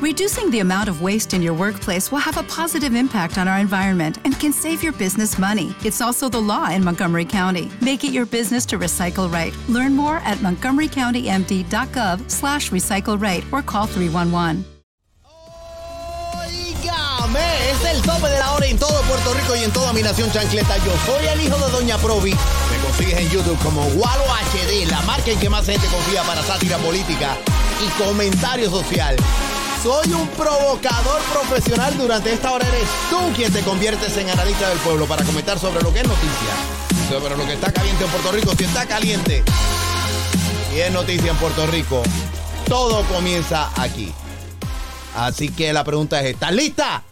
Reducing the amount of waste in your workplace will have a positive impact on our environment and can save your business money. It's also the law in Montgomery County. Make it your business to recycle right. Learn more at montgomerycountymd.gov slash recycle right or call 311. Óigame, es el tope de la hora en todo Puerto Rico y en toda mi nación chancleta. Yo soy el hijo de Doña Provi. Me consigues en YouTube como Walo HD, la marca en que más gente confía para sátira política y comentario social. Soy un provocador profesional. Durante esta hora eres tú quien te conviertes en analista del pueblo para comentar sobre lo que es noticia, sobre lo que está caliente en Puerto Rico. Si está caliente y es noticia en Puerto Rico, todo comienza aquí. Así que la pregunta es, ¿estás lista?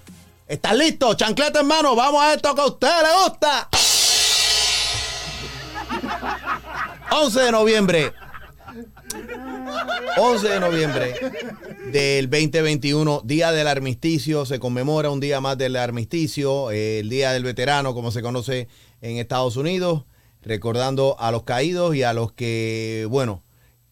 ¿Estás listo? Chancleta en mano, vamos a esto que a usted le gusta. 11 de noviembre. 11 de noviembre del 2021, día del armisticio, se conmemora un día más del armisticio, eh, el día del veterano, como se conoce en Estados Unidos, recordando a los caídos y a los que, bueno,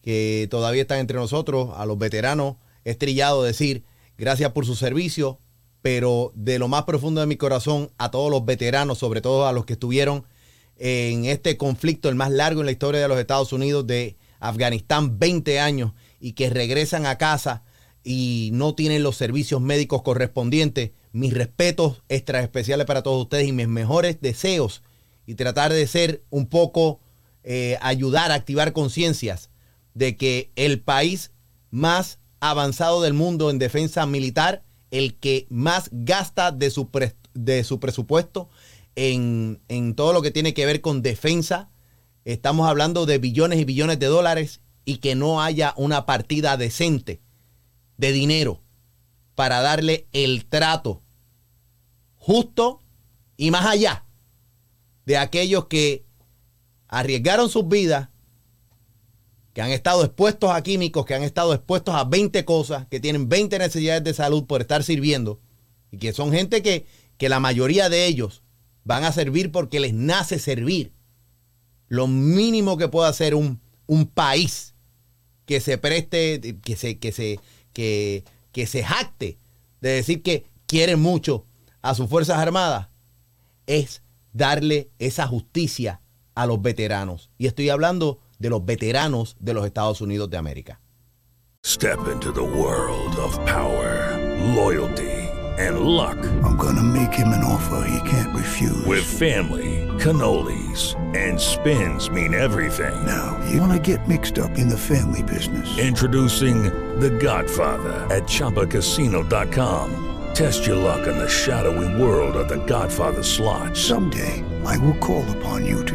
que todavía están entre nosotros, a los veteranos. Es trillado decir gracias por su servicio, pero de lo más profundo de mi corazón, a todos los veteranos, sobre todo a los que estuvieron en este conflicto, el más largo en la historia de los Estados Unidos, de Afganistán, 20 años, y que regresan a casa y no tienen los servicios médicos correspondientes. Mis respetos extra especiales para todos ustedes y mis mejores deseos y tratar de ser un poco, eh, ayudar a activar conciencias de que el país más avanzado del mundo en defensa militar, el que más gasta de su, de su presupuesto en, en todo lo que tiene que ver con defensa, estamos hablando de billones y billones de dólares y que no haya una partida decente de dinero para darle el trato justo y más allá de aquellos que arriesgaron sus vidas, que han estado expuestos a químicos, que han estado expuestos a 20 cosas, que tienen 20 necesidades de salud por estar sirviendo, y que son gente que, que la mayoría de ellos van a servir porque les nace servir. Lo mínimo que puede hacer un, un país que se preste, que se, que se, que, que se jacte de decir que quiere mucho a sus Fuerzas Armadas, es darle esa justicia a los veteranos. Y estoy hablando de los veteranos de los Estados Unidos de América. Step into the world of power, loyalty, and luck. I'm gonna make him an offer he can't refuse. With family, cannolis, and spins mean everything. Now, you wanna get mixed up in the family business. Introducing The Godfather at ChumbaCasino.com. Test your luck in the shadowy world of The Godfather slot. Someday, I will call upon you to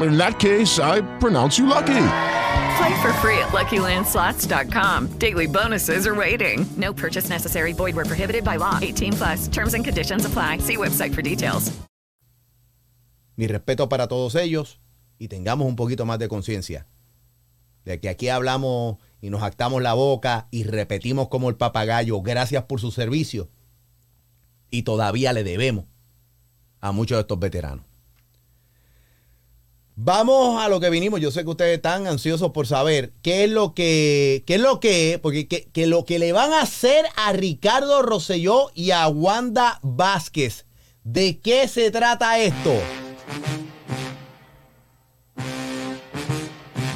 In that case, I pronounce you lucky. Play for free at LuckyLandSlots.com. Daily bonuses are waiting. No purchase necessary. Void where prohibited by law. 18 plus. Terms and conditions apply. See website for details. Mi respeto para todos ellos y tengamos un poquito más de conciencia de que aquí hablamos y nos actamos la boca y repetimos como el papagayo, gracias por su servicio. Y todavía le debemos a muchos de estos veteranos. Vamos a lo que vinimos. Yo sé que ustedes están ansiosos por saber qué es lo que, qué es lo que, porque que, que lo que le van a hacer a Ricardo Rosselló y a Wanda Vázquez. ¿De qué se trata esto?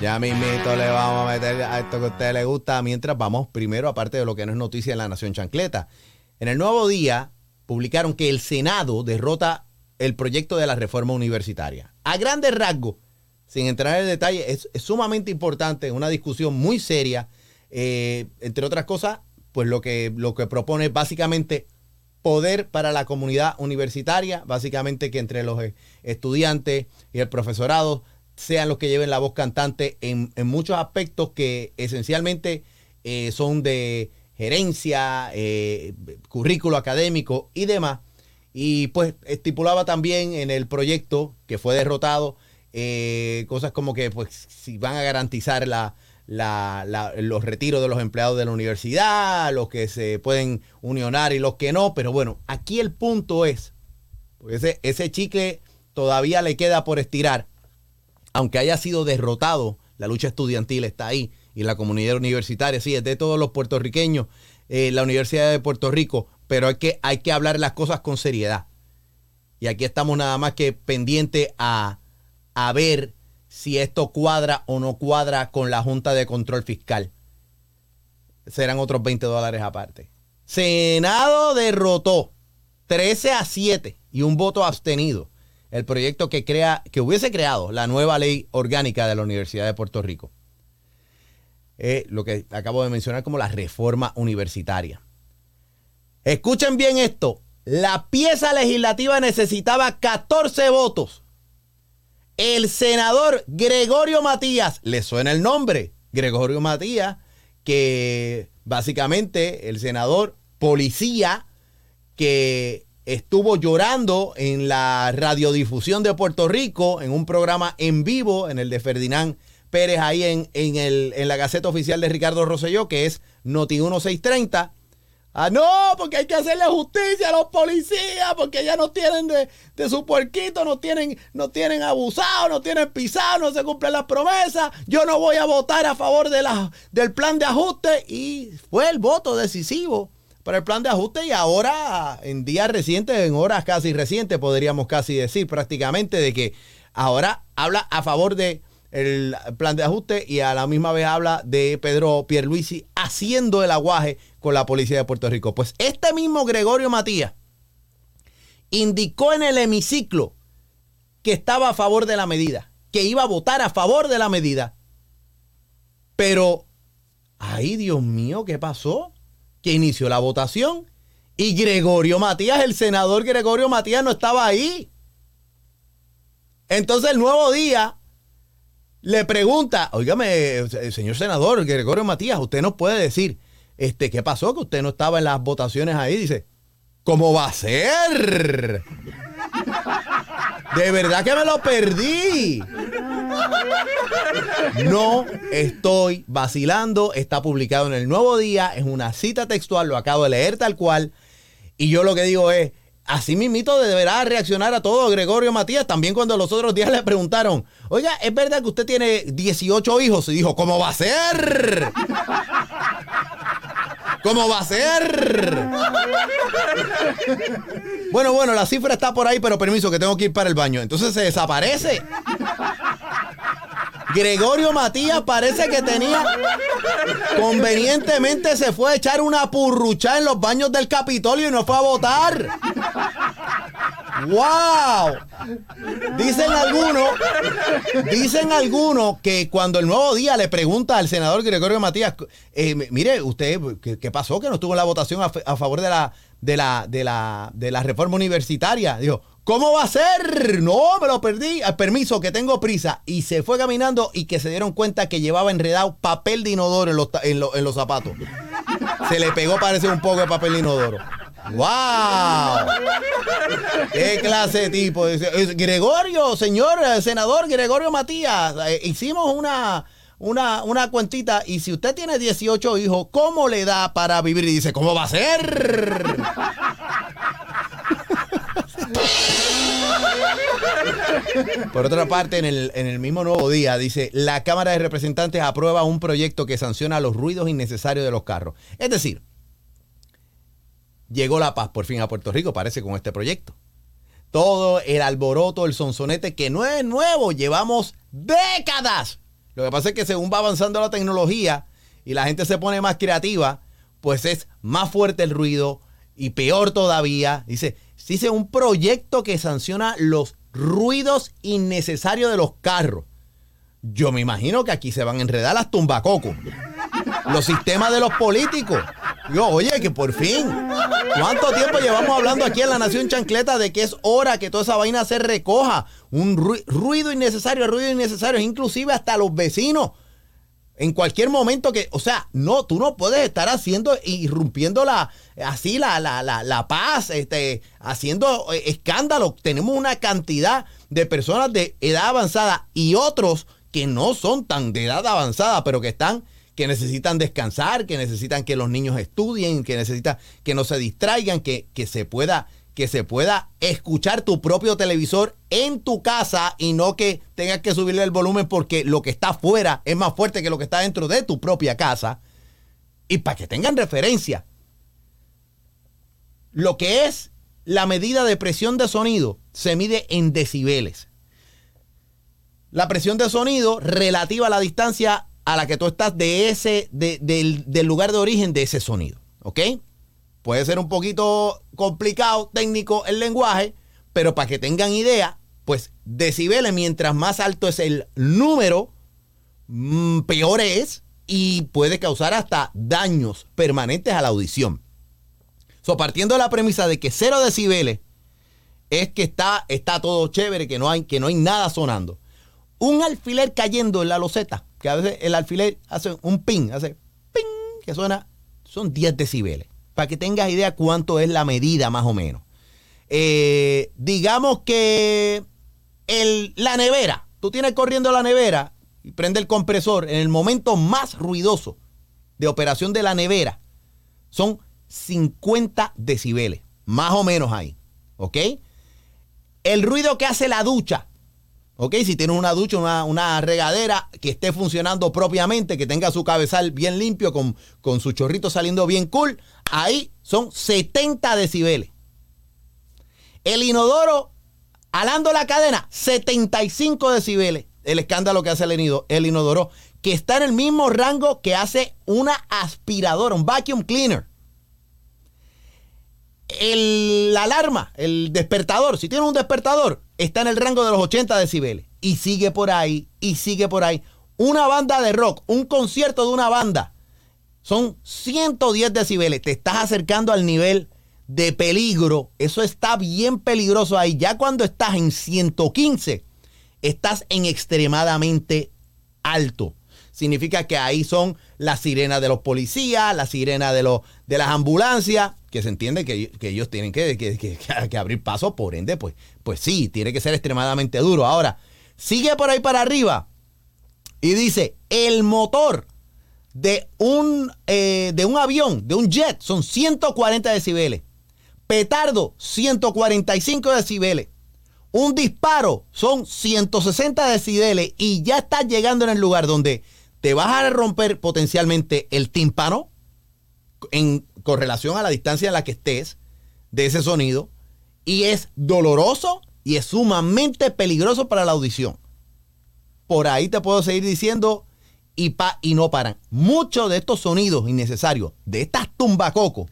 Ya mismito le vamos a meter a esto que a usted le gusta. Mientras vamos primero, aparte de lo que no es noticia en la Nación Chancleta. En el nuevo día publicaron que el Senado derrota el proyecto de la reforma universitaria. A grandes rasgos, sin entrar en detalle, es, sumamente importante, una discusión muy seria. eh, entre otras cosas, pues lo que, lo que propone es básicamente poder para la comunidad universitaria, básicamente que entre los eh, estudiantes y el profesorado sean los que lleven la voz cantante en, muchos aspectos que esencialmente eh, son de gerencia, currículo académico y demás. Y pues estipulaba también en el proyecto que fue derrotado eh, cosas como que pues si van a garantizar la, los retiros de los empleados de la universidad, los que se pueden unionar y los que no. Pero bueno, aquí el punto es, ese, ese chicle todavía le queda por estirar, aunque haya sido derrotado, la lucha estudiantil está ahí y la comunidad universitaria, sí, es de todos los puertorriqueños, eh, la Universidad de Puerto Rico, pero hay que, hay que hablar las cosas con seriedad. Y aquí estamos nada más que pendiente a, a ver si esto cuadra o no cuadra con la Junta de Control Fiscal. Serán otros 20 dólares aparte. Senado derrotó 13 a 7 y un voto abstenido el proyecto que, crea, que hubiese creado la nueva ley orgánica de la Universidad de Puerto Rico. lo que acabo de mencionar como la reforma universitaria. Escuchen bien esto. La pieza legislativa necesitaba 14 votos. El senador Gregorio Matías, le suena el nombre, Gregorio Matías, que básicamente el senador policía que estuvo llorando en la radiodifusión de Puerto Rico, en un programa en vivo, en el de Ferdinand Pérez, ahí en, en, el, en la Gaceta Oficial de Ricardo Rosselló, que es Noti 1630. Ah, no, porque hay que hacerle justicia a los policías, porque ya no tienen de, su puerquito, no tienen, no tienen abusado, no tienen pisado, no se cumplen las promesas. Yo no voy a votar a favor de la, del plan de ajuste. Y fue el voto decisivo para el plan de ajuste y ahora en días recientes, en horas casi recientes, podríamos casi decir prácticamente de que ahora habla a favor de el plan de ajuste y a la misma vez habla de Pedro Pierluisi haciendo el aguaje con la policía de Puerto Rico. Pues este mismo Gregorio Matías indicó en el hemiciclo que estaba a favor de la medida, que iba a votar a favor de la medida. Pero, ay Dios mío, ¿qué pasó? que inició la votación y Gregorio Matías, el senador Gregorio Matías no estaba ahí. Entonces el nuevo día le pregunta, oígame, señor senador Gregorio Matías, usted nos puede decir, este, ¿qué pasó? Que usted no estaba en las votaciones ahí. Dice, ¿cómo va a ser? De verdad que me lo perdí. No estoy vacilando. Está publicado en el nuevo día. Es una cita textual. Lo acabo de leer tal cual. Y yo lo que digo es. Así mismito deberá reaccionar a todo Gregorio Matías. También cuando los otros días le preguntaron, oiga, ¿es verdad que usted tiene 18 hijos? Y dijo, ¿cómo va a ser? ¿Cómo va a ser? Bueno, bueno, la cifra está por ahí, pero permiso que tengo que ir para el baño. Entonces se desaparece. Gregorio Matías parece que tenía convenientemente se fue a echar una purrucha en los baños del Capitolio y no fue a votar. ¡Wow! Dicen algunos, dicen algunos que cuando el nuevo día le pregunta al senador Gregorio Matías, eh, mire, usted, ¿qué, pasó? Que no estuvo en la votación a, favor de la, de la, de la, de la reforma universitaria. Dijo, ¿Cómo va a ser? No, me lo perdí. Al permiso, que tengo prisa. Y se fue caminando y que se dieron cuenta que llevaba enredado papel de inodoro en los, en los zapatos. Se le pegó, parece un poco de papel de inodoro. ¡Wow! ¿Qué clase de tipo? Gregorio, señor eh, senador Gregorio Matías, eh, hicimos una, una, una cuentita y si usted tiene 18 hijos, ¿cómo le da para vivir? Y dice, ¿cómo va a ser? Por otra parte, en el, en el, mismo nuevo día, dice, la Cámara de Representantes aprueba un proyecto que sanciona los ruidos innecesarios de los carros. Es decir, llegó la paz por fin a Puerto Rico, parece, con este proyecto. Todo el alboroto, el sonsonete, que no es nuevo, llevamos décadas. Lo que pasa es que según va avanzando la tecnología y la gente se pone más creativa, pues es más fuerte el ruido y peor todavía. Dice, dice un proyecto que sanciona los ruidos innecesarios de los carros. Yo me imagino que aquí se van a enredar las tumbacocos. Los sistemas de los políticos. Yo, oye, que por fin. ¿Cuánto tiempo llevamos hablando aquí en la Nación Chancleta de que es hora que toda esa vaina se recoja? Un ruido innecesario, ruido innecesario, inclusive hasta los vecinos En cualquier momento que, o sea, no, tú no puedes estar haciendo, irrumpiendo la, así la, la, la, la paz, este, haciendo eh, escándalo. Tenemos una cantidad de personas de edad avanzada y otros que no son tan de edad avanzada, pero que están, que necesitan descansar, que necesitan que los niños estudien, que necesitan que no se distraigan, que, que se pueda que se pueda escuchar tu propio televisor en tu casa y no que tengas que subirle el volumen porque lo que está afuera es más fuerte que lo que está dentro de tu propia casa. Y para que tengan referencia, lo que es la medida de presión de sonido se mide en decibeles. La presión de sonido relativa a la distancia a la que tú estás de ese, del, del lugar de origen de ese sonido. ¿Ok? Puede ser un poquito complicado, técnico el lenguaje, pero para que tengan idea, pues decibeles, mientras más alto es el número, mm, peor es y puede causar hasta daños permanentes a la audición. So, partiendo de la premisa de que cero decibeles es que está, está todo chévere, que no, hay, que no hay nada sonando. Un alfiler cayendo en la loseta, que a veces el alfiler hace un ping, hace ping, que suena, son 10 decibeles para que tengas idea cuánto es la medida más o menos. Eh, digamos que el, la nevera, tú tienes corriendo la nevera y prende el compresor en el momento más ruidoso de operación de la nevera, son 50 decibeles, más o menos ahí, ¿ok? El ruido que hace la ducha, ¿ok? Si tienes una ducha, una, regadera que esté funcionando propiamente, que tenga su cabezal bien limpio, con, con su chorrito saliendo bien cool, ahí son 70 decibeles. El inodoro, alando la cadena, 75 decibeles. El escándalo que hace el, inodoro, que está en el mismo rango que hace una aspiradora, un vacuum cleaner. El, la alarma, el despertador, si tiene un despertador, está en el rango de los 80 decibeles. Y sigue por ahí, y sigue por ahí. Una banda de rock, un concierto de una banda, son 110 decibeles. Te estás acercando al nivel de peligro. Eso está bien peligroso ahí. Ya cuando estás en 115, estás en extremadamente alto. Significa que ahí son las sirenas de los policías, las sirenas de, de las ambulancias, que se entiende que, ellos tienen que, que, abrir paso, por ende, pues, pues sí, tiene que ser extremadamente duro. Ahora, sigue por ahí para arriba y dice, el motor de un, eh, de un avión, de un jet, son 140 decibeles. Petardo, 145 decibeles. Un disparo son 160 decibeles y ya estás llegando en el lugar donde te vas a romper potencialmente el tímpano en correlación a la distancia en la que estés de ese sonido y es doloroso y es sumamente peligroso para la audición. Por ahí te puedo seguir diciendo y, pa, y no paran. Muchos de estos sonidos innecesarios, de estas tumbacocos,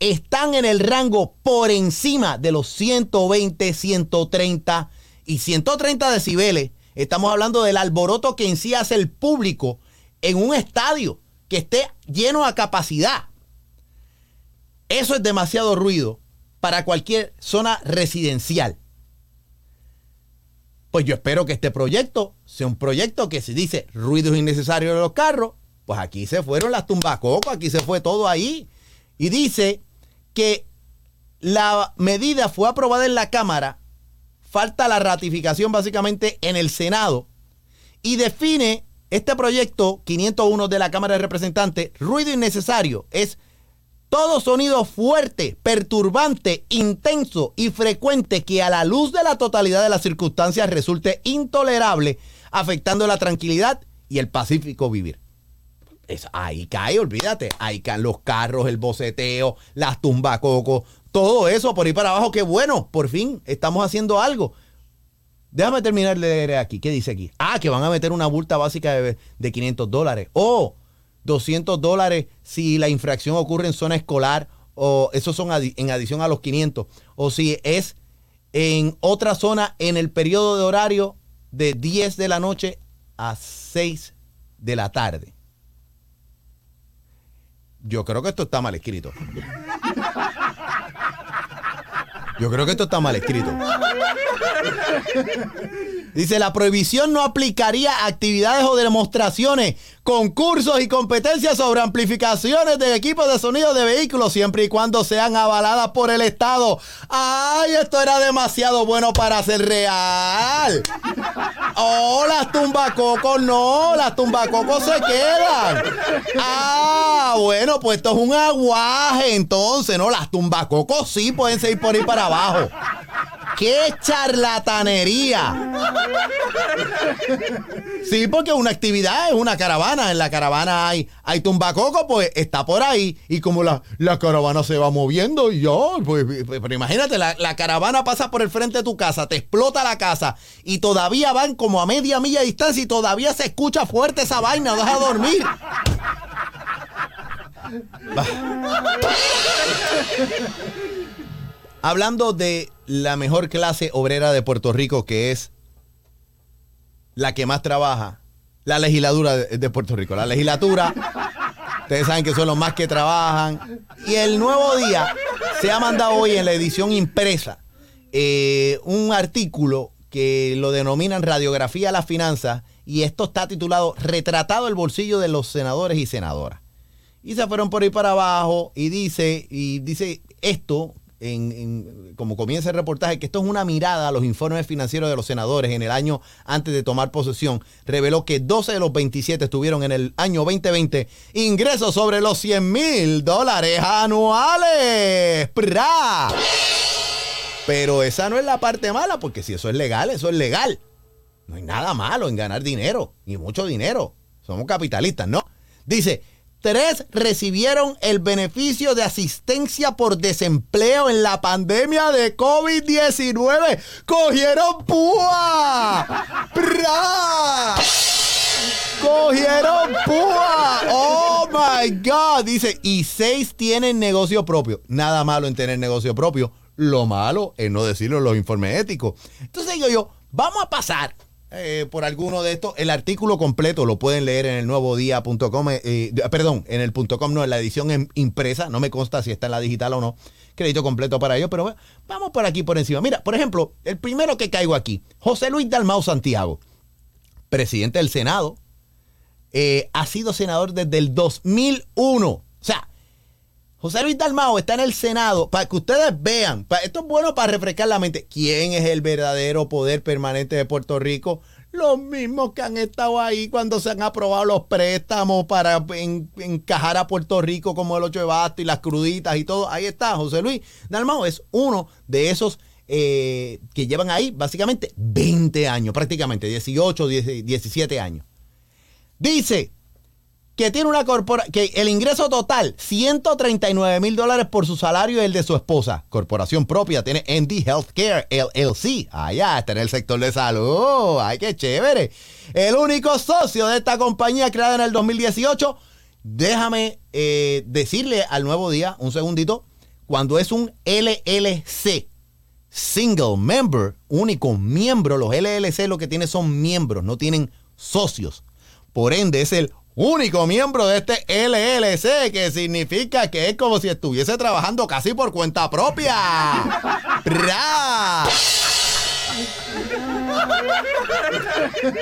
están en el rango por encima de los 120, 130 y 130 decibeles. Estamos hablando del alboroto que en sí hace el público en un estadio que esté lleno a capacidad. Eso es demasiado ruido para cualquier zona residencial. Pues yo espero que este proyecto sea un proyecto que se dice ruidos innecesarios de los carros, pues aquí se fueron las tumbacocos, aquí se fue todo ahí. Y dice que la medida fue aprobada en la Cámara, falta la ratificación básicamente en el Senado, y define este proyecto 501 de la Cámara de Representantes, ruido innecesario, es todo sonido fuerte, perturbante, intenso y frecuente que a la luz de la totalidad de las circunstancias resulte intolerable, afectando la tranquilidad y el pacífico vivir. Es, ahí cae, olvídate, ahí caen los carros, el boceteo, las tumbacocos, todo eso por ahí para abajo. Qué bueno, por fin estamos haciendo algo. Déjame terminar de leer aquí. ¿Qué dice aquí? Ah, que van a meter una multa básica de, de 500 dólares. Oh, 200 dólares si la infracción ocurre en zona escolar o esos son en adición a los 500 o si es en otra zona en el periodo de horario de 10 de la noche a 6 de la tarde. Yo creo que esto está mal escrito. Yo creo que esto está mal escrito. Dice, la prohibición no aplicaría actividades o demostraciones, concursos y competencias sobre amplificaciones de equipos de sonido de vehículos, siempre y cuando sean avaladas por el Estado. ¡Ay, esto era demasiado bueno para ser real! ¡Oh, las tumbacocos no! ¡Las tumbacocos se quedan! ¡Ah, bueno, pues esto es un aguaje entonces, ¿no? Las tumbacocos sí pueden seguir por ahí para abajo. ¡Qué charlatanería! Sí, porque una actividad es una caravana. En la caravana hay, hay tumbacoco, pues está por ahí. Y como la, caravana se va moviendo, y yo, pues, pues pero imagínate, la, la, caravana pasa por el frente de tu casa, te explota la casa y todavía van como a media milla de distancia y todavía se escucha fuerte esa vaina, deja dormir. Hablando de la mejor clase obrera de Puerto Rico, que es la que más trabaja, la legislatura de, Puerto Rico. La legislatura, ustedes saben que son los más que trabajan. Y el nuevo día se ha mandado hoy en la edición impresa eh, un artículo que lo denominan Radiografía a las Finanzas y esto está titulado Retratado el bolsillo de los senadores y senadoras. Y se fueron por ahí para abajo y dice, y dice esto como comienza el reportaje, que esto es una mirada a los informes financieros de los senadores en el año antes de tomar posesión, reveló que 12 de los 27 tuvieron en el año 2020 ingresos sobre los 100 mil dólares anuales. Pero esa no es la parte mala, porque si eso es legal, eso es legal. No hay nada malo en ganar dinero, ni mucho dinero. Somos capitalistas, ¿no? Dice, Tres recibieron el beneficio de asistencia por desempleo en la pandemia de COVID-19. ¡Cogieron púa! ¡Cogieron púa! ¡Oh, my God! Dice, y seis tienen negocio propio. Nada malo en tener negocio propio. Lo malo es no decirlo en los informes éticos. Entonces digo yo, vamos a pasar eh, por alguno de estos. El artículo completo lo pueden leer en el nuevo día.com, eh, eh, perdón, en el .com, no, en la edición impresa. No me consta si está en la digital o no. Crédito completo para ello, pero vamos por aquí por encima. Mira, por ejemplo, el primero que caigo aquí, José Luis Dalmau Santiago, presidente del Senado, ha sido senador desde el 2001. O sea, José Luis Dalmao está en el Senado para que ustedes vean, esto es bueno para refrescar la mente, quién es el verdadero poder permanente de Puerto Rico. Los mismos que han estado ahí cuando se han aprobado los préstamos para encajar a Puerto Rico como el 8 de basto y las cruditas y todo. Ahí está, José Luis Dalmao es uno de esos eh, que llevan ahí básicamente 20 años, prácticamente 18, 17 años. Dice, que tiene una corpora que el ingreso total 139 mil dólares por su salario y el de su esposa. Corporación propia tiene ND Healthcare LLC. Allá está en el sector de salud. Ay, qué chévere. El único socio de esta compañía creada en el 2018. Déjame eh, decirle al nuevo día, un segundito, cuando es un LLC, single member, único miembro, los LLC lo que tienen son miembros, no tienen socios. Por ende, es el único miembro de este LLC, que significa que es como si estuviese trabajando casi por cuenta propia.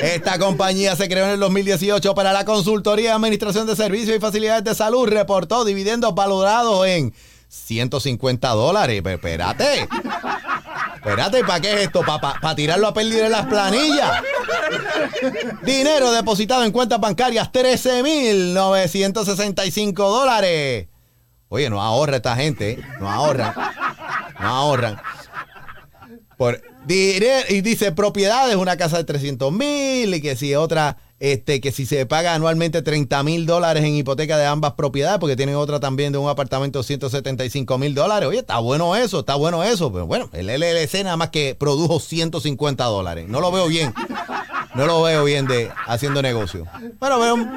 Esta compañía se creó en el 2018 para la consultoría, administración de servicios y facilidades de salud. Reportó dividendos valorados en 150 dólares. Pero espérate. Espérate, ¿para qué es esto? ¿Para tirarlo a perder en las planillas? Dinero depositado en cuentas bancarias, 13.965 dólares. Oye, no ahorra esta gente, ¿eh? no ahorran. No ahorran. Por, y dice propiedades, una casa de 300 mil y que si otra este, que si se paga anualmente 30 mil dólares en hipoteca de ambas propiedades, porque tienen otra también de un apartamento de 175 mil dólares. Oye, está bueno eso, está bueno eso. Pero bueno, el LLC nada más que produjo 150 dólares. No lo veo bien. No lo veo bien de haciendo negocio. Bueno, veo un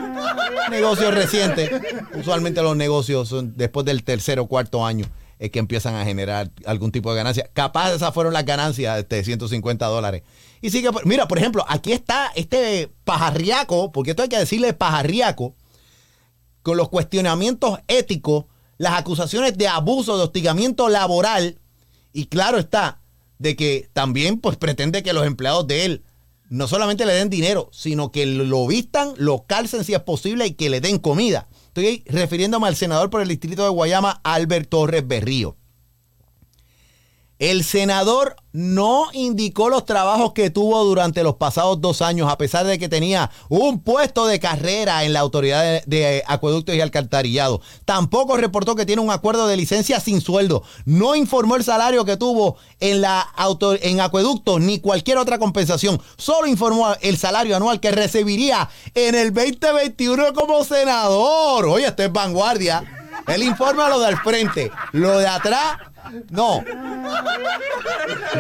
negocio reciente. Usualmente los negocios son después del tercer o cuarto año es que empiezan a generar algún tipo de ganancia. Capaz esas fueron las ganancias de 150 dólares y sigue, mira, por ejemplo, aquí está este pajarriaco, porque esto hay que decirle pajarriaco, con los cuestionamientos éticos, las acusaciones de abuso, de hostigamiento laboral Y claro está, de que también pues pretende que los empleados de él no solamente le den dinero, sino que lo vistan, lo calcen si es posible y que le den comida. Estoy refiriéndome al senador por el distrito de Guayama, Albert Torres Berrío. El senador no indicó los trabajos que tuvo durante los pasados dos años, a pesar de que tenía un puesto de carrera en la Autoridad de, Acueductos y Alcantarillado. Tampoco reportó que tiene un acuerdo de licencia sin sueldo. No informó el salario que tuvo en, la en Acueductos ni cualquier otra compensación. Solo informó el salario anual que recibiría en el 2021 como senador. Oye, esto es vanguardia. Él informa lo del frente. Lo de atrás no.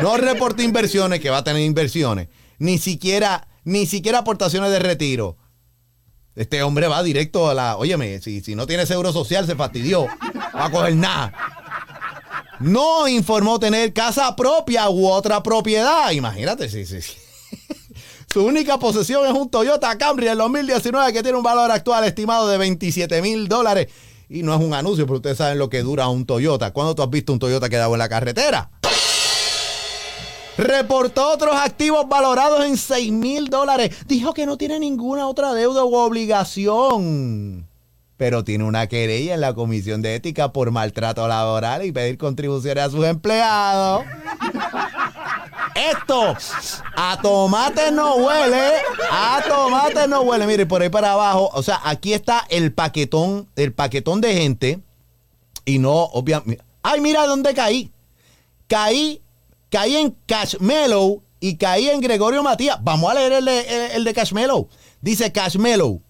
No reporte inversiones, que va a tener inversiones. Ni siquiera, ni siquiera aportaciones de retiro. Este hombre va directo a la. Óyeme, si, si no tiene seguro social, se fastidió. Va a coger nada. No informó tener casa propia u otra propiedad. Imagínate, sí, sí. Su única posesión es un Toyota Camry del 2019 que tiene un valor actual estimado de 27 mil dólares y no es un anuncio, pero ustedes saben lo que dura un Toyota. ¿Cuándo tú has visto un Toyota quedado en la carretera? Reportó otros activos valorados en 6 mil dólares. Dijo que no tiene ninguna otra deuda u obligación. Pero tiene una querella en la Comisión de Ética por maltrato laboral y pedir contribuciones a sus empleados. Esto a tomate no huele, a tomate no huele. Mire, por ahí para abajo, o sea, aquí está el paquetón, el paquetón de gente y no, obviamente. Ay, mira dónde caí. Caí, caí en Cashmellow y caí en Gregorio Matías. Vamos a leer el de, el, de Cashmellow. Dice Cashmellow.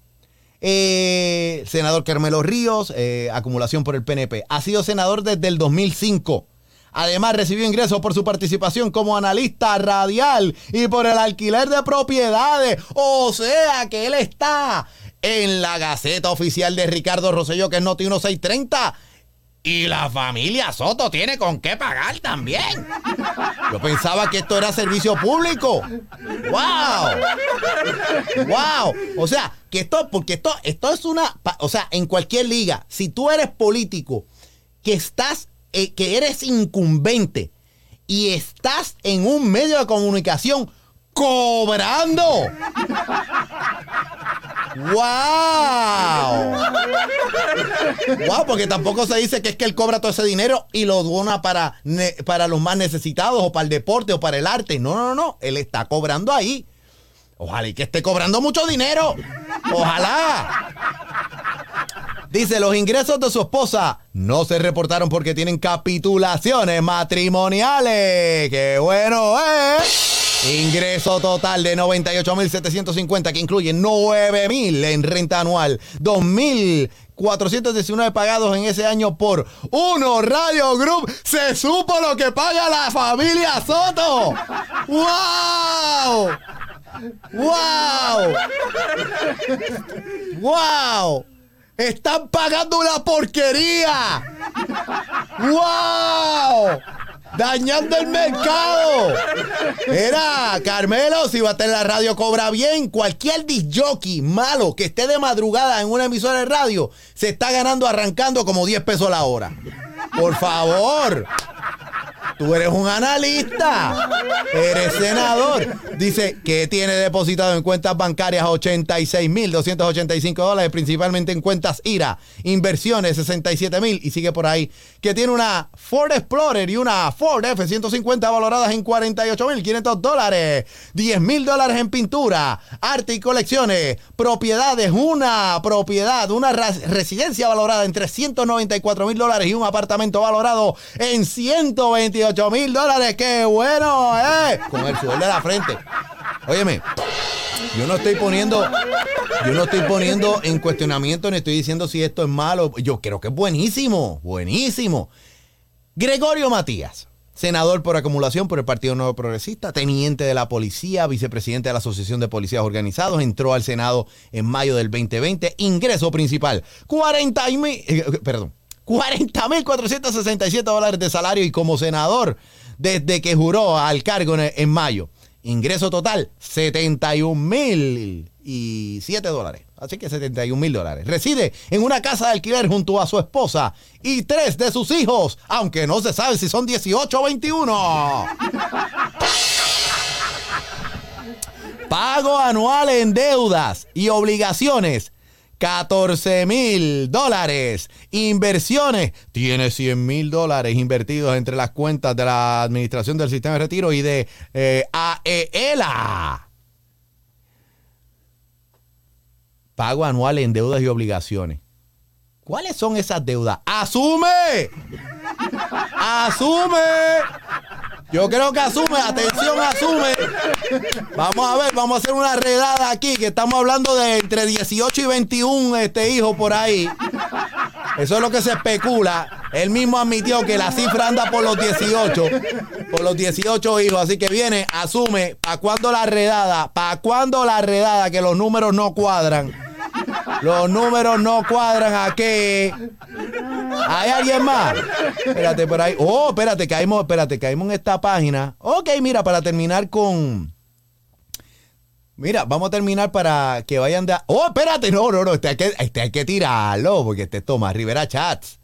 Eh, senador Carmelo Ríos, eh, acumulación por el PNP. Ha sido senador desde el 2005. Además, recibió ingresos por su participación como analista radial y por el alquiler de propiedades. O sea que él está en la Gaceta Oficial de Ricardo Rosselló, que es Noti 1630. Y la familia Soto tiene con qué pagar también. Yo pensaba que esto era servicio público. ¡Wow! ¡Wow! O sea, que esto, porque esto, esto es una. O sea, en cualquier liga, si tú eres político que estás eh, que eres incumbente y estás en un medio de comunicación cobrando. ¡Wow! ¡Wow! Porque tampoco se dice que es que él cobra todo ese dinero y lo dona para, para los más necesitados o para el deporte o para el arte. No, no, no. Él está cobrando ahí. Ojalá y que esté cobrando mucho dinero. Ojalá. Dice, los ingresos de su esposa no se reportaron porque tienen capitulaciones matrimoniales. ¡Qué bueno, eh! Ingreso total de 98.750 que incluye 9.000 en renta anual, 2.419 pagados en ese año por Uno Radio Group. Se supo lo que paga la familia Soto. ¡Wow! ¡Wow! ¡Wow! Están pagando una porquería. ¡Wow! Dañando el mercado. Era, Carmelo, si va a tener la radio cobra bien, cualquier disjockey malo que esté de madrugada en una emisora de radio se está ganando arrancando como 10 pesos la hora. Por favor. Tú eres un analista. Eres senador. Dice que tiene depositado en cuentas bancarias 86.285 dólares, principalmente en cuentas IRA. Inversiones 67.000 y sigue por ahí. Que tiene una Ford Explorer y una Ford F-150 valoradas en 48.500 dólares. 10.000 dólares en pintura, arte y colecciones, propiedades, una propiedad, una residencia valorada en 394.000 dólares y un apartamento valorado en 128 8 mil dólares. ¡Qué bueno, eh! Con el sudor de la frente. Óyeme, yo no estoy poniendo, yo no estoy poniendo en cuestionamiento ni estoy diciendo si esto es malo. Yo creo que es buenísimo, buenísimo. Gregorio Matías, senador por acumulación por el Partido Nuevo Progresista, teniente de la policía, vicepresidente de la Asociación de Policías Organizados, entró al Senado en mayo del 2020, ingreso principal, 40 mil, eh, perdón, 40.467 dólares de salario y como senador desde que juró al cargo en, mayo. Ingreso total, 71.007 dólares. así que 71 mil dólares. Reside en una casa de alquiler junto a su esposa y tres de sus hijos, aunque no se sabe si son 18 o 21. Pago anual en deudas y obligaciones 14 mil dólares. Inversiones. Tiene 100 mil dólares invertidos entre las cuentas de la Administración del Sistema de Retiro y de eh, AELA. Pago anual en deudas y obligaciones. ¿Cuáles son esas deudas? ¡Asume! ¡Asume! Yo creo que asume, atención, asume. Vamos a ver, vamos a hacer una redada aquí, que estamos hablando de entre 18 y 21 este, hijos por ahí. Eso es lo que se especula. Él mismo admitió que la cifra anda por los 18, por los 18 hijos. Así que viene, asume, ¿para cuándo la redada? ¿Para cuándo la redada? Que los números no cuadran. Los números no cuadran aquí. ¿Hay alguien más? Espérate, por ahí. Oh, espérate, caímos, espérate, caímos en esta página. Ok, mira, para terminar con. Mira, vamos a terminar para que vayan de. Oh, espérate, no, no, no, este hay que, este hay que tirarlo, porque este es Tomás Rivera Chats.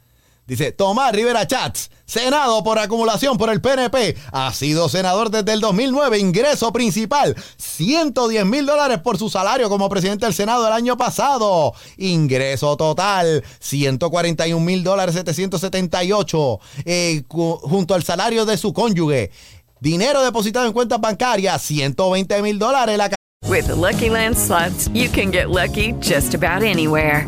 Dice Tomás Rivera Chats, Senado por acumulación por el PNP. Ha sido senador desde el 2009. Ingreso principal, 110 mil dólares por su salario como presidente del Senado el año pasado. Ingreso total, 141 mil dólares 778 eh, junto al salario de su cónyuge. Dinero depositado en cuentas bancarias, 120 mil dólares. La With Lucky Land slots, you can get lucky just about anywhere.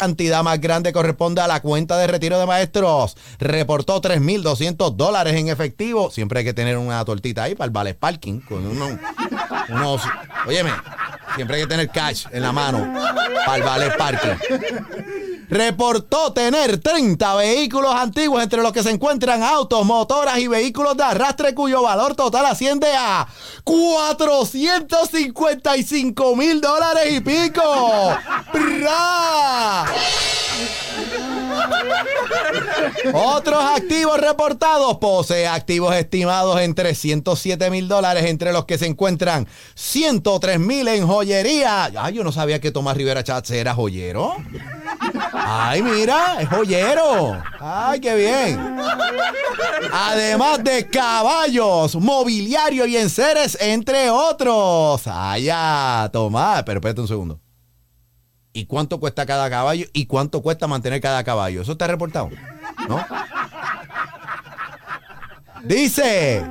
Cantidad más grande corresponde a la cuenta de retiro de maestros. Reportó 3.200 dólares en efectivo. Siempre hay que tener una tortita ahí para el vale parking. Con unos, unos, óyeme, siempre hay que tener cash en la mano para el vale parking reportó tener 30 vehículos antiguos entre los que se encuentran autos, motoras y vehículos de arrastre cuyo valor total asciende a 455 mil dólares y pico. Otros activos reportados posee activos estimados en 307 mil dólares, entre los que se encuentran 103 mil en joyería. Ay, yo no sabía que Tomás Rivera Chats era joyero. Ay, mira, es joyero. Ay, qué bien. Además de caballos, mobiliario y enseres, entre otros. Ay, ya, Tomás, pero espérate un segundo. ¿Y cuánto cuesta cada caballo? ¿Y cuánto cuesta mantener cada caballo? ¿Eso está reportado? ¿No? Dice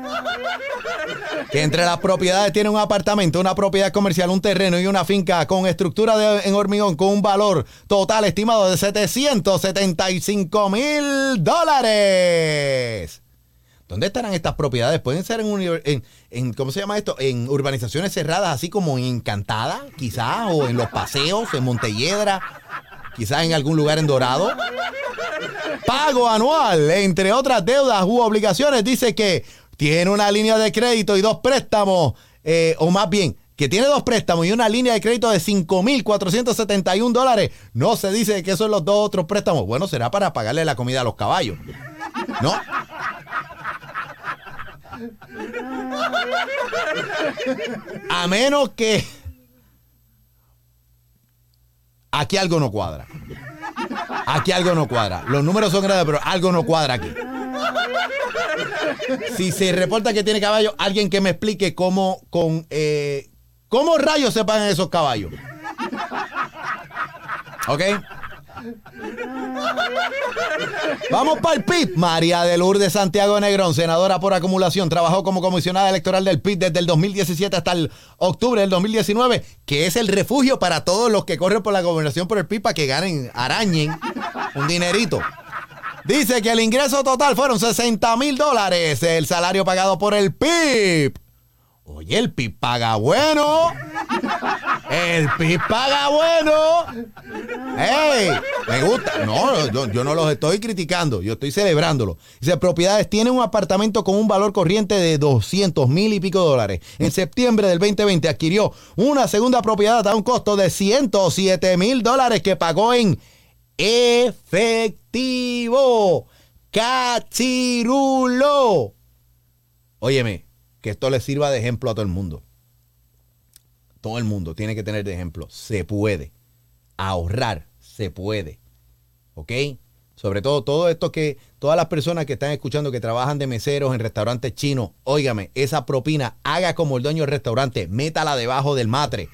que entre las propiedades tiene un apartamento, una propiedad comercial, un terreno y una finca con estructura en hormigón con un valor total estimado de 775 mil dólares. ¿Dónde estarán estas propiedades? Pueden ser en, en, ¿cómo se llama esto? En urbanizaciones cerradas, así como en Encantada, quizás, o en Los Paseos, en Montelledra, quizás en algún lugar en Dorado. Pago anual, entre otras deudas u obligaciones, dice que tiene una línea de crédito y dos préstamos, eh, o más bien, que tiene dos préstamos y una línea de crédito de 5.471 dólares. No se dice que son los dos otros préstamos. Bueno, será para pagarle la comida a los caballos. ¿No? A menos que aquí algo no cuadra. Aquí algo no cuadra. Los números son grandes, pero algo no cuadra aquí. Si se reporta que tiene caballo, alguien que me explique cómo con eh, cómo rayos se pagan esos caballos. ¿Ok? Vamos para el PIB. María de Lourdes Santiago Negrón, senadora por acumulación, trabajó como comisionada electoral del PIB desde el 2017 hasta el octubre del 2019, que es el refugio para todos los que corren por la gobernación por el PIB para que ganen, arañen un dinerito. Dice que el ingreso total fueron 60 mil dólares, el salario pagado por el PIB Oye, el PIB paga bueno. El PIB paga bueno. ¡Ey! Me gusta. No, yo, no los estoy criticando. Yo estoy celebrándolo. Dice, propiedades tiene un apartamento con un valor corriente de 200 mil y pico dólares. En septiembre del 2020 adquirió una segunda propiedad a un costo de 107 mil dólares que pagó en efectivo. Cachirulo. Óyeme, que esto le sirva de ejemplo a todo el mundo. Todo el mundo tiene que tener de ejemplo. Se puede. Ahorrar se puede. ¿Ok? Sobre todo, todo esto que todas las personas que están escuchando que trabajan de meseros en restaurantes chinos, óigame, esa propina, haga como el dueño del restaurante, métala debajo del matre.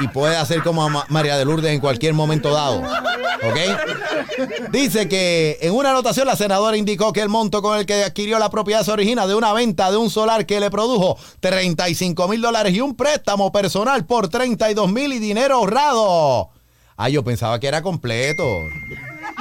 Y, puede hacer como María de Lourdes en cualquier momento dado. ¿Ok? Dice que en una anotación la senadora indicó que el monto con el que adquirió la propiedad se origina de una venta de un solar que le produjo 35 mil dólares y un préstamo personal por 32 mil y dinero ahorrado. Ah, yo pensaba que era completo.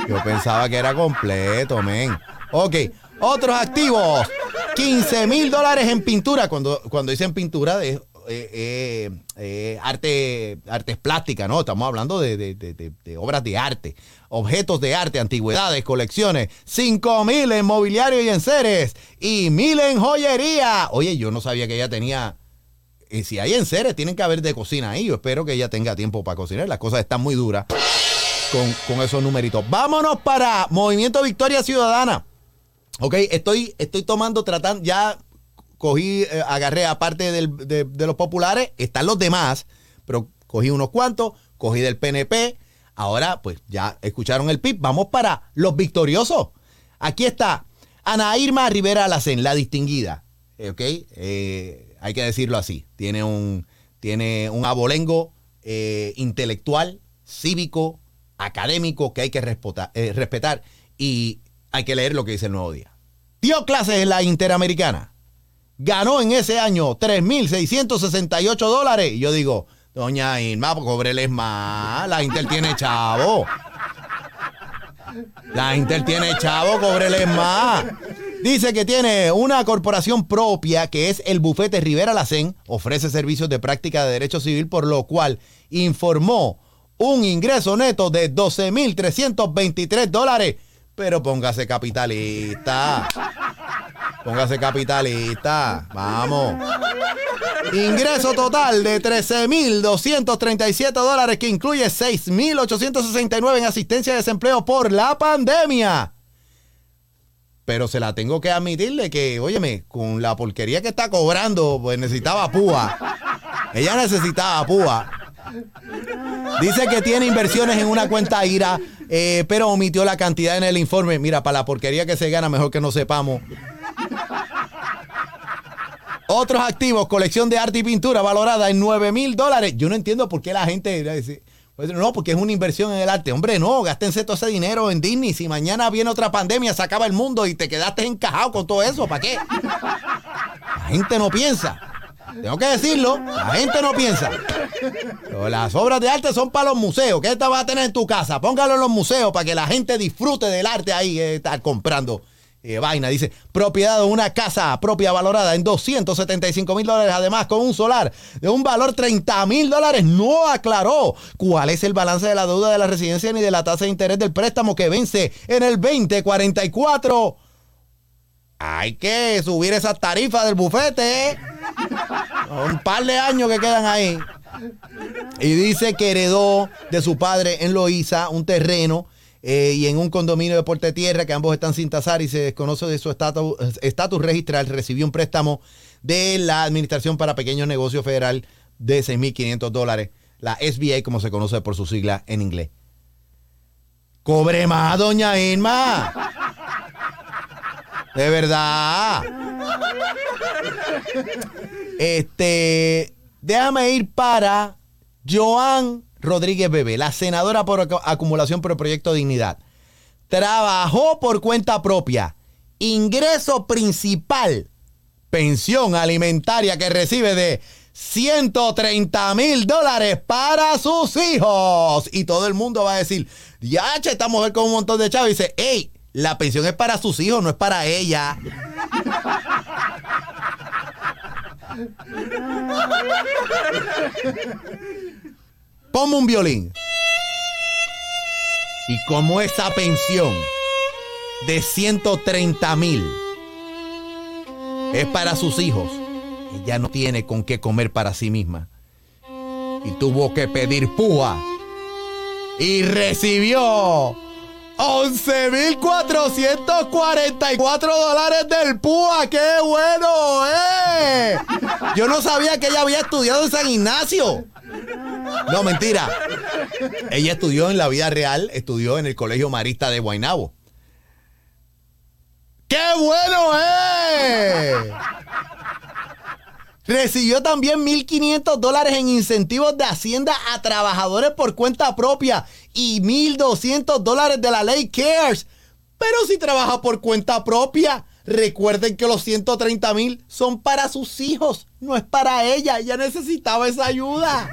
Yo pensaba que era completo, men. Ok, otros activos. 15 mil dólares en pintura. Cuando, cuando dicen pintura, de eh, eh, eh, arte, artes plásticas, ¿no? Estamos hablando de, obras de arte, objetos de arte, antigüedades, colecciones, 5 mil en mobiliario y en seres y mil en joyería. Oye, yo no sabía que ella tenía... Si hay en seres, tienen que haber de cocina ahí. Yo espero que ella tenga tiempo para cocinar. Las cosas están muy duras con, con esos numeritos. Vámonos para Movimiento Victoria Ciudadana. Ok, estoy, estoy tomando, tratando, ya cogí, eh, agarré aparte de, los populares, están los demás, pero cogí unos cuantos, cogí del PNP. Ahora, pues ya escucharon el PIB. Vamos para los victoriosos. Aquí está Ana Irma Rivera Alacén, la distinguida. Eh, ¿Ok? Eh, hay que decirlo así. Tiene un, tiene un abolengo intelectual, cívico, académico que hay que respetar y hay que leer lo que dice el nuevo día. Dio clases en la Interamericana ganó en ese año 3.668 dólares. Y yo digo, doña Irma, cobreles más. La Intel tiene chavo. La Intel tiene chavo, cobreles más. Dice que tiene una corporación propia que es el bufete Rivera Lacén. Ofrece servicios de práctica de derecho civil, por lo cual informó un ingreso neto de 12.323 dólares. Pero póngase capitalista. Póngase capitalista. Vamos. Ingreso total de 13.237 dólares que incluye 6.869 en asistencia de desempleo por la pandemia. Pero se la tengo que admitirle que, óyeme, con la porquería que está cobrando, pues necesitaba púa. Ella necesitaba púa. Dice que tiene inversiones en una cuenta IRA, eh, pero omitió la cantidad en el informe. Mira, para la porquería que se gana, mejor que no sepamos. Otros activos, colección de arte y pintura valorada en 9 mil dólares. Yo no entiendo por qué la gente dice, pues, no, porque es una inversión en el arte. Hombre, no, gástense todo ese dinero en Disney. Si mañana viene otra pandemia, se acaba el mundo y te quedaste encajado con todo eso, ¿para qué? La gente no piensa. Tengo que decirlo, la gente no piensa. las obras de arte son para los museos. ¿Qué te vas a tener en tu casa? Póngalo en los museos para que la gente disfrute del arte ahí, eh, estar comprando eh, vaina. Dice, propiedad de una casa propia valorada en 275 mil dólares, además con un solar de un valor 30 mil dólares. No aclaró cuál es el balance de la deuda de la residencia ni de la tasa de interés del préstamo que vence en el 2044. Hay que subir esa tarifa del bufete. ¿eh? Un par de años que quedan ahí. Y dice que heredó de su padre en Loíza un terreno eh, y en un condominio de Puerto de Tierra que ambos están sin tasar y se desconoce de su estatus, estatus registral, recibió un préstamo de la Administración para Pequeños Negocios Federal de 6.500 dólares, la SBA como se conoce por su sigla en inglés. Cobre más, doña Irma. De verdad. Este, déjame ir para Joan Rodríguez Bebé, la senadora por acumulación por el proyecto Dignidad. Trabajó por cuenta propia. Ingreso principal. Pensión alimentaria que recibe de 130 mil dólares para sus hijos. Y todo el mundo va a decir, ya, esta mujer con un montón de chavos. Y dice, hey, la pensión es para sus hijos, no es para ella. Ponme un violín. Y como esa pensión de 130 mil es para sus hijos, ella no tiene con qué comer para sí misma. Y tuvo que pedir púa. Y recibió 11.444 dólares del PUA. ¡Qué bueno, eh! Yo no sabía que ella había estudiado en San Ignacio. No, mentira. Ella estudió en la vida real, estudió en el Colegio Marista de Guaynabo. ¡Qué bueno, eh! Recibió también 1.500 dólares en incentivos de Hacienda a trabajadores por cuenta propia y 1.200 dólares de la ley CARES. Pero si trabaja por cuenta propia, recuerden que los 130 mil son para sus hijos, no es para ella. Ella necesitaba esa ayuda.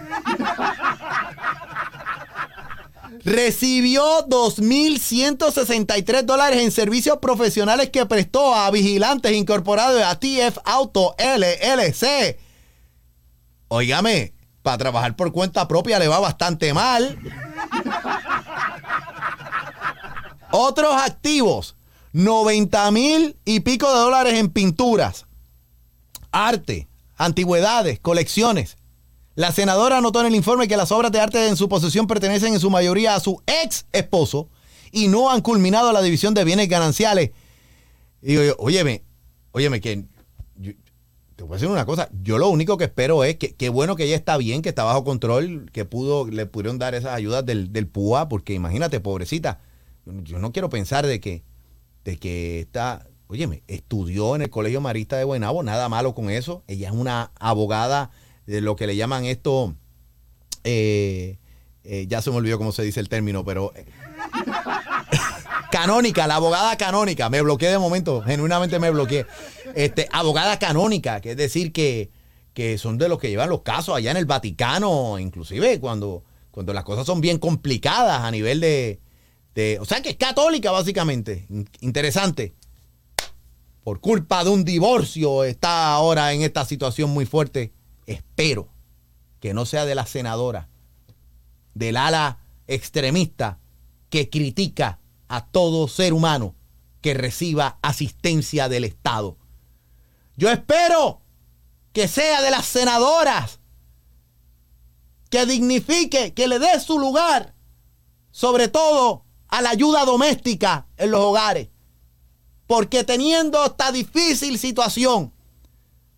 Recibió 2.163 dólares en servicios profesionales que prestó a Vigilantes Incorporados a TF Auto LLC. Óigame, para trabajar por cuenta propia le va bastante mal. Otros activos, 90 mil y pico de dólares en pinturas, arte, antigüedades, colecciones. La senadora anotó en el informe que las obras de arte en su posesión pertenecen en su mayoría a su ex esposo y no han culminado la división de bienes gananciales. Y yo, óyeme, óyeme, que te voy a decir una cosa, yo lo único que espero es que qué bueno que ella está bien, que está bajo control, que pudo, le pudieron dar esas ayudas del, del PUA, porque imagínate, pobrecita, yo no quiero pensar de que, de que está, óyeme, estudió en el Colegio Marista de Buenabo, nada malo con eso, ella es una abogada de lo que le llaman esto, eh, eh, ya se me olvidó cómo se dice el término, pero... Eh, canónica, la abogada canónica. Me bloqueé de momento, genuinamente me bloqueé. Este, abogada canónica, que es decir que, que son de los que llevan los casos allá en el Vaticano, inclusive cuando, cuando las cosas son bien complicadas a nivel de, O sea que es católica básicamente. Interesante. Por culpa de un divorcio está ahora en esta situación muy fuerte espero que no sea de la senadora, del ala extremista que critica a todo ser humano que reciba asistencia del Estado. Yo espero que sea de las senadoras que dignifique, que le dé su lugar, sobre todo a la ayuda doméstica en los hogares. Porque teniendo esta difícil situación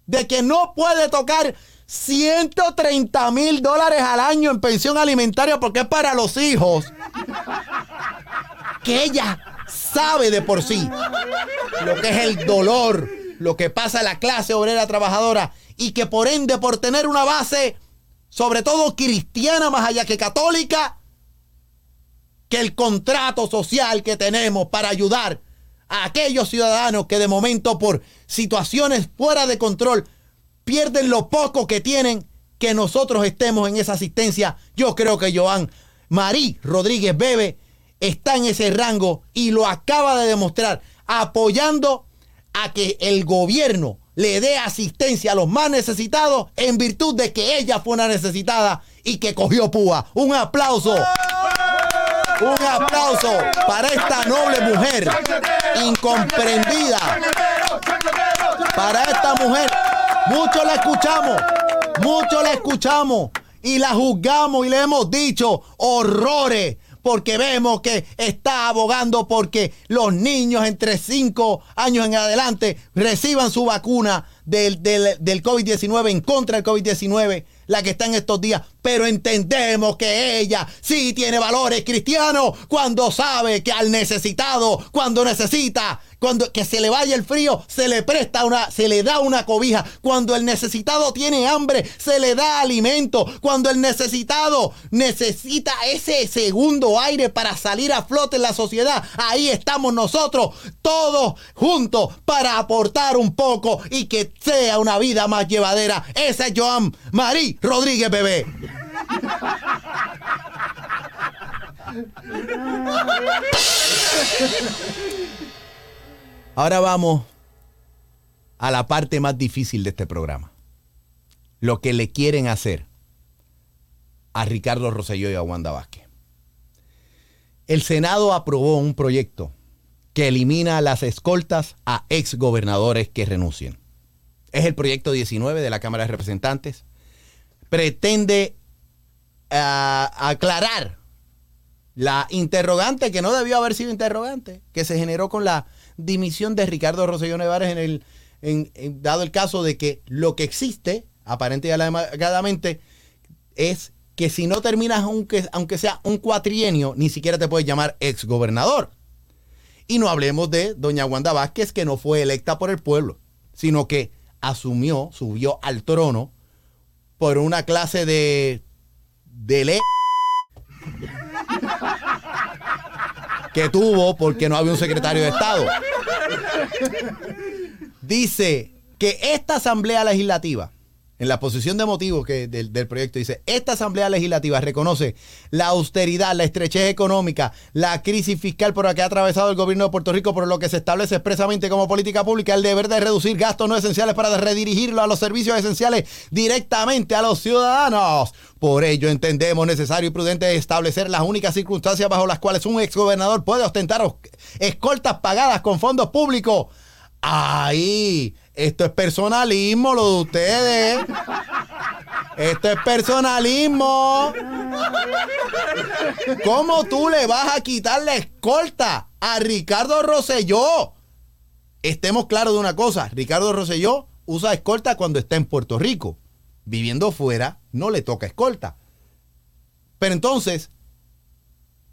de que no puede tocar 130 mil dólares al año en pensión alimentaria porque es para los hijos. Que ella sabe de por sí lo que es el dolor, lo que pasa a la clase obrera trabajadora y que por ende por tener una base, sobre todo cristiana más allá que católica, que el contrato social que tenemos para ayudar a aquellos ciudadanos que de momento por situaciones fuera de control pierden lo poco que tienen, que nosotros estemos en esa asistencia. Yo creo que Joan Marí Rodríguez Bebe está en ese rango y lo acaba de demostrar, apoyando a que el gobierno le dé asistencia a los más necesitados en virtud de que ella fue una necesitada y que cogió púa. Un aplauso. Un aplauso para esta noble mujer incomprendida. Para esta mujer mucho la escuchamos, mucho la escuchamos y la juzgamos y le hemos dicho horrores porque vemos que está abogando porque los niños entre 5 años en adelante reciban su vacuna del, del, del COVID-19 en contra del COVID-19 la que está en estos días, pero entendemos que ella sí tiene valores cristianos cuando sabe que al necesitado, cuando necesita, cuando que se le vaya el frío, se le presta una, se le da una cobija. Cuando el necesitado tiene hambre, se le da alimento. Cuando el necesitado necesita ese segundo aire para salir a flote en la sociedad, ahí estamos nosotros, todos juntos, para aportar un poco y que sea una vida más llevadera. Esa es Joan Marí Rodríguez Bebé. Ahora vamos a la parte más difícil de este programa. lo que le quieren hacer a Ricardo Rosselló y a Wanda Vázquez. El Senado aprobó un proyecto que elimina las escoltas a exgobernadores que renuncien. Es el proyecto 19 de la Cámara de Representantes. Pretende ah, aclarar la interrogante que no debió haber sido interrogante, que se generó con la dimisión de Ricardo Rosselló Nevares en el, en, dado el caso de que lo que existe, aparente y alegadamente, es que si no terminas aunque, aunque sea un cuatrienio, ni siquiera te puedes llamar exgobernador. Y no hablemos de doña Wanda Vázquez, que no fue electa por el pueblo, sino que asumió, subió al trono por una clase de, de ley que tuvo porque no había un secretario de Estado. Dice que esta Asamblea Legislativa en la posición de motivos que del, proyecto dice, esta Asamblea Legislativa reconoce la austeridad, la estrechez económica, la crisis fiscal por la que ha atravesado el gobierno de Puerto Rico, por lo que se establece expresamente como política pública el deber de reducir gastos no esenciales para redirigirlo a los servicios esenciales directamente a los ciudadanos. Por ello entendemos necesario y prudente establecer las únicas circunstancias bajo las cuales un exgobernador puede ostentar escoltas pagadas con fondos públicos. Ahí esto es personalismo, lo de ustedes. Esto es personalismo. ¿Cómo tú le vas a quitar la escolta a Ricardo Rosselló? Estemos claros de una cosa. Ricardo Rosselló usa escolta cuando está en Puerto Rico. Viviendo fuera, no le toca escolta. Pero entonces,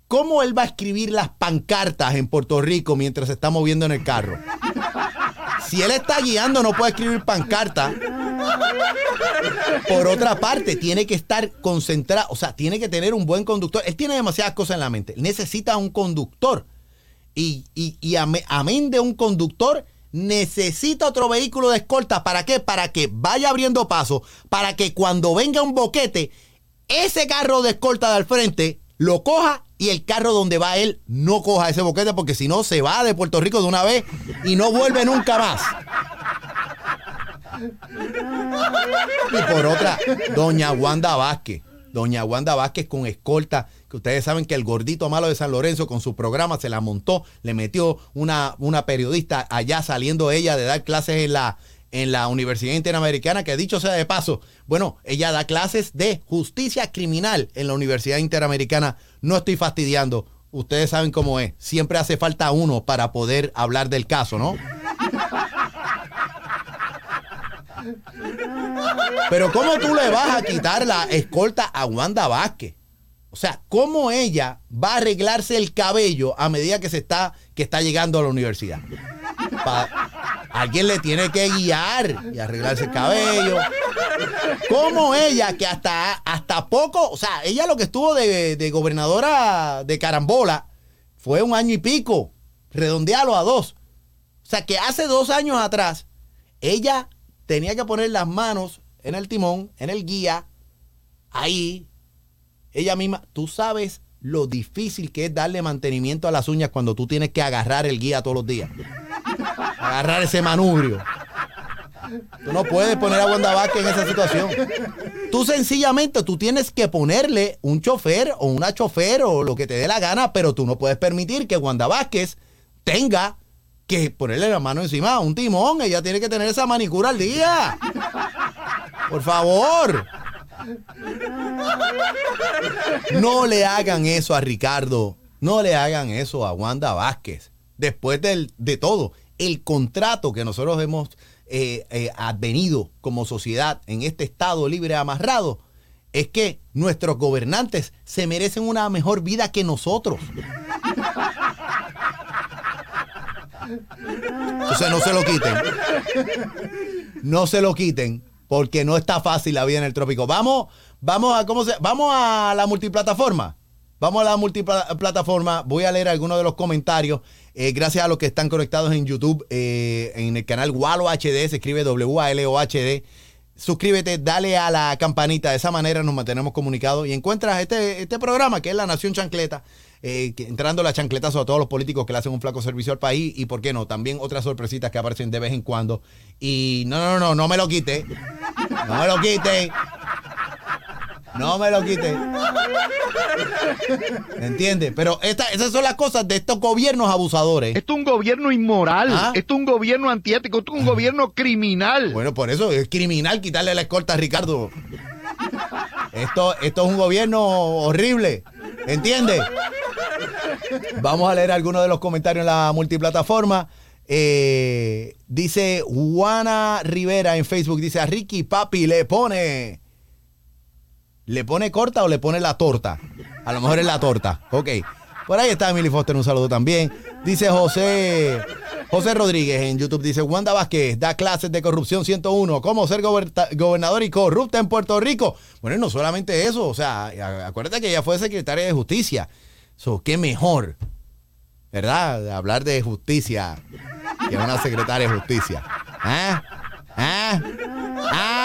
¿cómo él va a escribir las pancartas en Puerto Rico mientras se está moviendo en el carro? Si él está guiando, no puede escribir pancarta. Por otra parte, tiene que estar concentrado, o sea, tiene que tener un buen conductor. Él tiene demasiadas cosas en la mente. Necesita un conductor. Y, y, amén de un conductor, necesita otro vehículo de escolta. ¿Para qué? Para que vaya abriendo paso. Para que cuando venga un boquete, ese carro de escolta de al frente lo coja y el carro donde va él no coja ese boquete porque si no se va de Puerto Rico de una vez y no vuelve nunca más. Y por otra, doña Wanda Vázquez. Doña Wanda Vázquez con escolta, que ustedes saben que el gordito malo de San Lorenzo con su programa se la montó, le metió una, una periodista allá saliendo ella de dar clases en la, en la Universidad Interamericana, que dicho sea de paso, bueno, ella da clases de justicia criminal en la Universidad Interamericana. No estoy fastidiando. Ustedes saben cómo es. Siempre hace falta uno para poder hablar del caso, ¿no? Pero ¿cómo tú le vas a quitar la escolta a Wanda Vázquez? O sea, ¿cómo ella va a arreglarse el cabello a medida que se está que está llegando a la universidad? Alguien le tiene que guiar y arreglarse el cabello. Como ella, que hasta, hasta poco, o sea, ella lo que estuvo de, de gobernadora de Carambola fue un año y pico, redondealo a dos. O sea, que hace dos años atrás, ella tenía que poner las manos en el timón, en el guía, ahí, ella misma, tú sabes lo difícil que es darle mantenimiento a las uñas cuando tú tienes que agarrar el guía todos los días agarrar ese manubrio. Tú no puedes poner a Wanda Vázquez en esa situación. Tú sencillamente, tú tienes que ponerle un chofer o una chofer o lo que te dé la gana, pero tú no puedes permitir que Wanda Vázquez tenga que ponerle la mano encima a un timón. Ella tiene que tener esa manicura al día. Por favor. No le hagan eso a Ricardo. No le hagan eso a Wanda Vázquez. Después de todo, el contrato que nosotros hemos eh, eh, advenido como sociedad en este Estado libre amarrado es que nuestros gobernantes se merecen una mejor vida que nosotros. Entonces no se lo quiten. No se lo quiten porque no está fácil la vida en el trópico. Vamos, vamos a cómo se, vamos a la multiplataforma. Vamos a la multiplataforma. Voy a leer algunos de los comentarios. Eh, gracias a los que están conectados en YouTube, eh, en el canal Walo HD, se escribe W-A-L-O-H-D. suscríbete, dale a la campanita. De esa manera nos mantenemos comunicados y encuentras este, este programa que es La Nación Chancleta. Eh, entrando la chancletazo a todos los políticos que le hacen un flaco servicio al país y, ¿por qué no? También otras sorpresitas que aparecen de vez en cuando. Y no, no, no, no me lo quite. No me lo quite. No me lo quite. ¿Entiendes? Pero esas son las cosas de estos gobiernos abusadores. Esto es un gobierno inmoral. ¿Ah? Esto es un gobierno antiético. Esto es un gobierno criminal. Bueno, por eso es criminal quitarle la escolta a Ricardo. Esto, esto es un gobierno horrible. ¿Entiendes? Vamos a leer algunos de los comentarios en la multiplataforma. Eh, dice Juana Rivera en Facebook, dice a Ricky Papi le pone... ¿Le pone corta o le pone la torta? A lo mejor es la torta. Ok. Por ahí está Emily Foster, un saludo también. Dice José José Rodríguez en YouTube, dice Wanda Vázquez, da clases de corrupción 101, cómo ser gobernador y corrupta en Puerto Rico. Bueno, no solamente eso, o sea, acuérdate que ella fue secretaria de justicia. So, qué mejor, ¿verdad? Hablar de justicia que una secretaria de justicia. ¿Ah? ¿Ah? ¿Ah?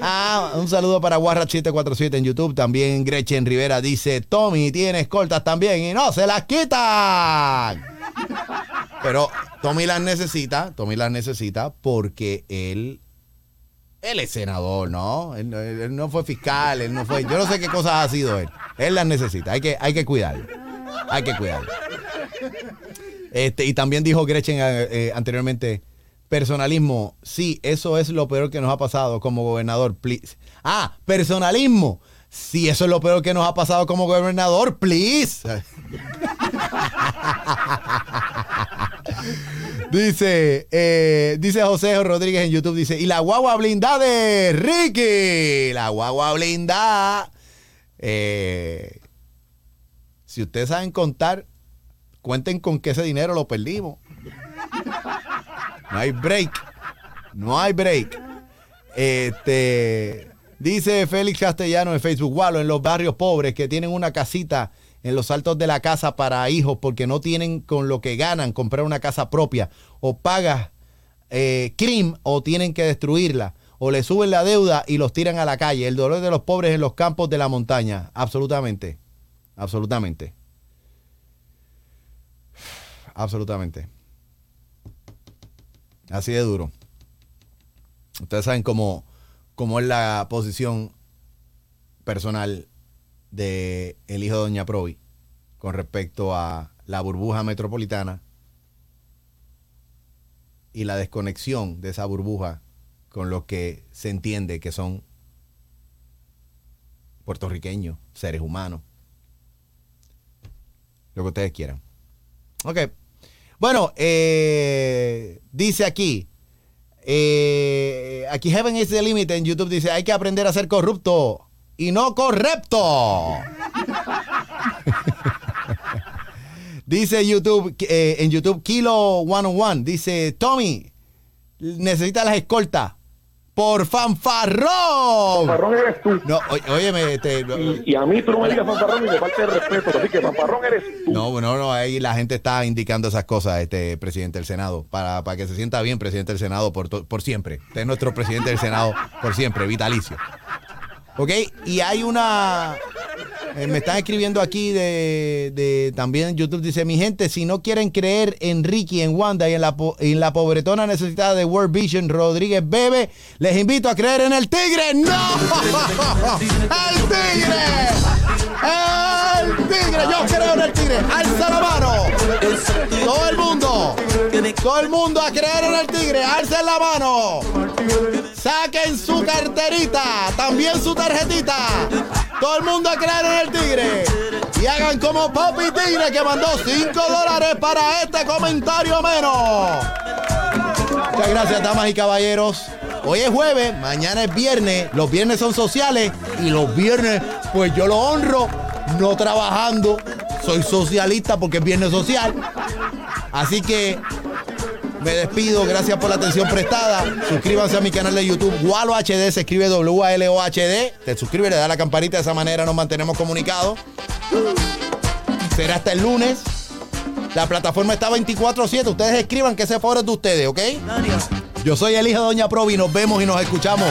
Ah, un saludo para Warra747 en YouTube. También Gretchen Rivera dice: Tommy tiene cortas también y no se las quitan. Pero Tommy las necesita, Tommy las necesita porque él él es senador, ¿no? Él, no fue fiscal, él no fue. Yo no sé qué cosas ha sido él. Él las necesita. Hay que, hay que cuidarlo. Hay que cuidarlo. Este, y también dijo Gretchen eh, eh, anteriormente: personalismo. Sí, eso es lo peor que nos ha pasado como gobernador. Please. Ah, personalismo. Sí, eso es lo peor que nos ha pasado como gobernador. Please. Dice, eh, dice José Rodríguez en YouTube, dice, y la guagua blindada de Ricky. La guagua blindada. Eh, si ustedes saben contar, cuenten con que ese dinero lo perdimos. No hay break. No hay break. Este, dice Félix Castellano en Facebook, Walo, en los barrios pobres que tienen una casita en los altos de la casa para hijos porque no tienen con lo que ganan comprar una casa propia o pagas eh, crimen o tienen que destruirla o le suben la deuda y los tiran a la calle. El dolor de los pobres en los campos de la montaña. Absolutamente. Absolutamente. Absolutamente. Así de duro. Ustedes saben cómo, cómo es la posición personal de el hijo de Doña Provi con respecto a la burbuja metropolitana y la desconexión de esa burbuja con lo que se entiende que son puertorriqueños, seres humanos. Lo que ustedes quieran. Ok. Bueno, eh, dice aquí, eh, aquí Heaven is the Limit en YouTube dice, hay que aprender a ser corrupto y no correcto. dice YouTube, eh, en YouTube, Kilo 101, dice, Tommy, necesita las escoltas. Por fanfarrón. Fanfarrón eres tú. No, óyeme, este, y, a mí tú no me digas fanfarrón y me falta de respeto. Así que fanfarrón eres tú. No, bueno, no, ahí la gente está indicando esas cosas, este presidente del Senado, para, para que se sienta bien, presidente del Senado, por, por siempre. Usted es nuestro presidente del Senado por siempre, vitalicio. ¿Ok? Y hay una... Eh, me están escribiendo aquí de, de, también YouTube dice mi gente si no quieren creer en Ricky en Wanda y en la, en la pobretona necesitada de World Vision Rodríguez Bebe les invito a creer en el tigre no el tigre el tigre yo creo en el tigre. Alza la mano todo el mundo todo el mundo a creer en el tigre. Alza la mano saquen su carterita también su tarjetita todo el mundo a creer en el tigre. Y hagan como Poppy Tigre que mandó 5 dólares para este comentario menos. Muchas gracias, damas y caballeros. Hoy es jueves, mañana es viernes. Los viernes son sociales y los viernes, pues yo lo honro no trabajando. Soy socialista porque es viernes social. Así que me despido, gracias por la atención prestada. Suscríbanse a mi canal de YouTube, Walo HD, se escribe W-A-L-O-H-D. Te suscribes, le da la campanita, de esa manera nos mantenemos comunicados. Será hasta el lunes. La plataforma está 24-7. Ustedes escriban que ese es de ustedes, ¿ok? Yo soy el hijo de Doña Provi. Nos vemos y nos escuchamos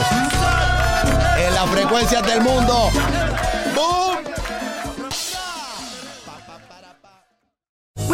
en las frecuencias del mundo.